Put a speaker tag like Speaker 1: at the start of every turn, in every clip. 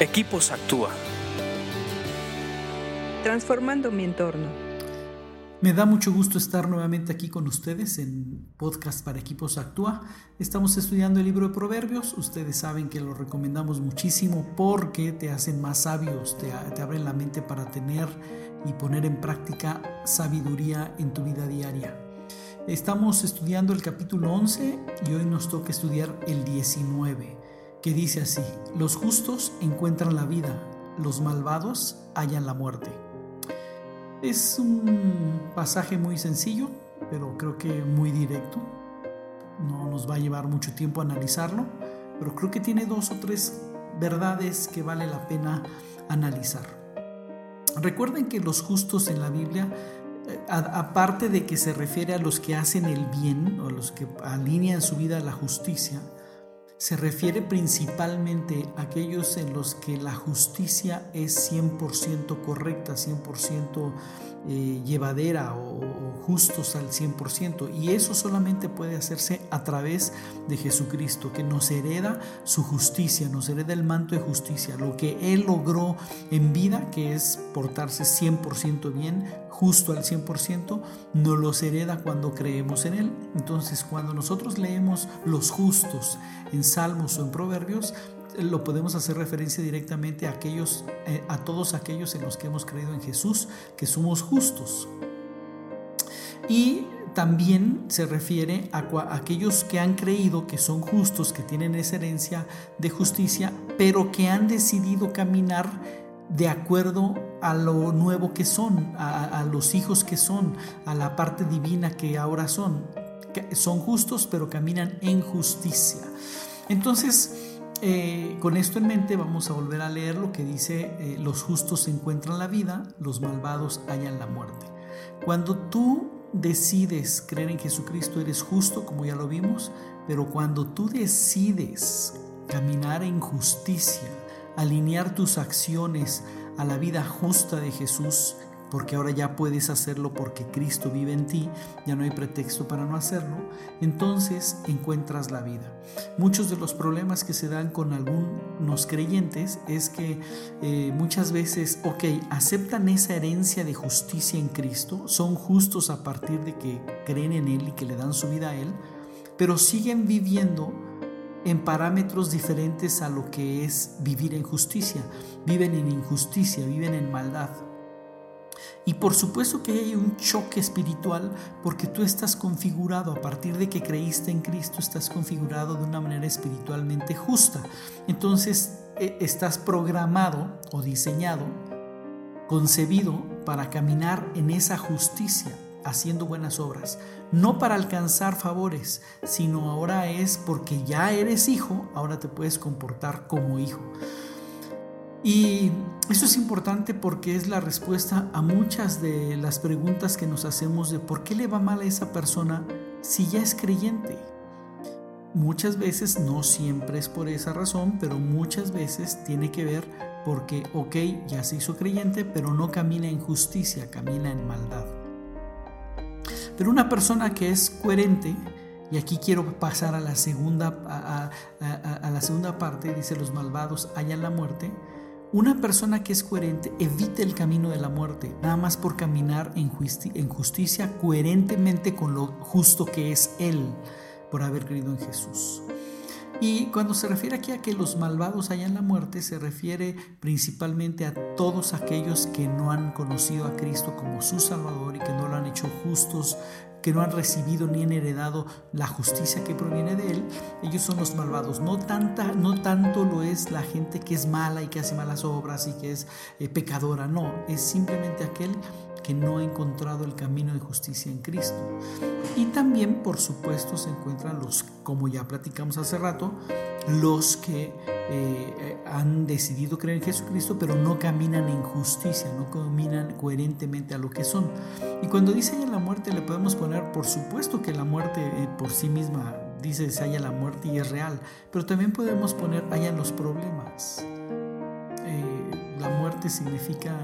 Speaker 1: Equipos Actúa.
Speaker 2: Transformando mi entorno.
Speaker 3: Me da mucho gusto estar nuevamente aquí con ustedes en Podcast para Equipos Actúa. Estamos estudiando el libro de Proverbios. Ustedes saben que lo recomendamos muchísimo porque te hacen más sabios, te, te abren la mente para tener y poner en práctica sabiduría en tu vida diaria. Estamos estudiando el capítulo 11 y hoy nos toca estudiar el 19 que dice así, los justos encuentran la vida, los malvados hallan la muerte. Es un pasaje muy sencillo, pero creo que muy directo. No nos va a llevar mucho tiempo analizarlo, pero creo que tiene dos o tres verdades que vale la pena analizar. Recuerden que los justos en la Biblia eh, aparte de que se refiere a los que hacen el bien o a los que alinean su vida a la justicia, se refiere principalmente a aquellos en los que la justicia es 100% correcta, 100% eh, llevadera o, justos al 100%. Y eso solamente puede hacerse a través de Jesucristo, que nos hereda su justicia, nos hereda el manto de justicia, lo que Él logró en vida, que es portarse 100% bien, justo al 100%, nos los hereda cuando creemos en Él. Entonces, cuando nosotros leemos los justos en Salmos o en Proverbios, lo podemos hacer referencia directamente a aquellos, eh, a todos aquellos en los que hemos creído en Jesús, que somos justos. Y también se refiere a, aquellos que han creído que son justos, que tienen esa herencia de justicia, pero que han decidido caminar de acuerdo a lo nuevo que son, a, los hijos que son, a la parte divina que ahora son. son justos, pero caminan en justicia. Entonces, eh, con esto en mente vamos a volver a leer lo que dice, eh, los justos encuentran la vida, los malvados hallan la muerte. Cuando tú decides creer en Jesucristo, eres justo, como ya lo vimos, pero cuando tú decides caminar en justicia, alinear tus acciones a la vida justa de Jesús, porque ahora ya puedes hacerlo porque Cristo vive en ti, ya no hay pretexto para no hacerlo, entonces encuentras la vida. Muchos de los problemas que se dan con algunos creyentes es que eh, muchas veces, ok, aceptan esa herencia de justicia en Cristo, son justos a partir de que creen en Él y que le dan su vida a Él, pero siguen viviendo en parámetros diferentes a lo que es vivir en justicia. Viven en injusticia, viven en maldad. Y por supuesto que hay un choque espiritual porque tú estás configurado, a partir de que creíste en Cristo, estás configurado de una manera espiritualmente justa. Entonces e, estás programado o diseñado, concebido para caminar en esa justicia haciendo buenas obras, no para alcanzar favores, sino ahora es porque ya eres hijo, ahora te puedes comportar como hijo. Y eso es importante porque es la respuesta a muchas de las preguntas que nos hacemos de por qué le va mal a esa persona si ya es creyente. Muchas veces, no siempre es por esa razón, pero muchas veces tiene que ver porque, ok, ya se hizo creyente, pero no camina en justicia, camina en maldad. Pero una persona que es coherente, y aquí quiero pasar a la segunda, a, la segunda parte, dice los malvados hallan la muerte. Una persona que es coherente evita el camino de la muerte, nada más por caminar en, en justicia coherentemente con lo justo que es Él, por haber creído en Jesús. Y cuando se refiere aquí a que los malvados hayan la muerte, se refiere principalmente a todos aquellos que no han conocido a Cristo como su Salvador y que no lo han hecho justos, que no han recibido ni han heredado la justicia que proviene de Él. Ellos son los malvados. No, tanta, no tanto lo es la gente que es mala y que hace malas obras y que es eh, pecadora, no, es simplemente aquel que no ha encontrado el camino de justicia en Cristo. Y también, por supuesto, se encuentran los, como ya platicamos hace rato, los que eh, han decidido creer en Jesucristo, pero no caminan en justicia, no caminan coherentemente a lo que son. Y cuando dice haya la muerte, le podemos poner, por supuesto que la muerte eh, por sí misma dice se haya la muerte y es real, pero también podemos poner haya los problemas. Eh, la muerte significa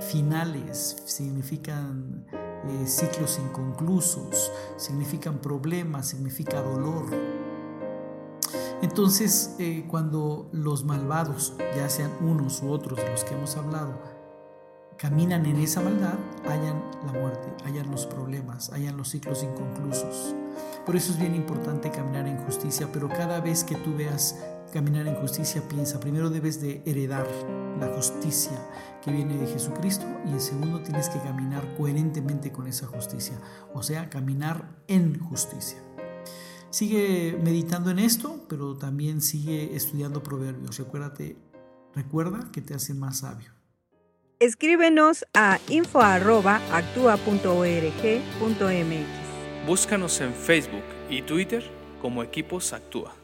Speaker 3: finales, significan eh, ciclos inconclusos, significan problemas, significa dolor. Entonces, eh, cuando los malvados, ya sean unos u otros de los que hemos hablado, caminan en esa maldad, hayan la muerte, hayan los problemas, hayan los ciclos inconclusos. Por eso es bien importante caminar en justicia, pero cada vez que tú veas caminar en justicia, piensa, primero debes de heredar la justicia que viene de Jesucristo y en segundo tienes que caminar coherentemente con esa justicia, o sea, caminar en justicia. Sigue meditando en esto, pero también sigue estudiando proverbios. Recuérdate, recuerda que te hace más sabio.
Speaker 2: Escríbenos a info.actua.org.mx.
Speaker 1: Búscanos en Facebook y Twitter como Equipos Actúa.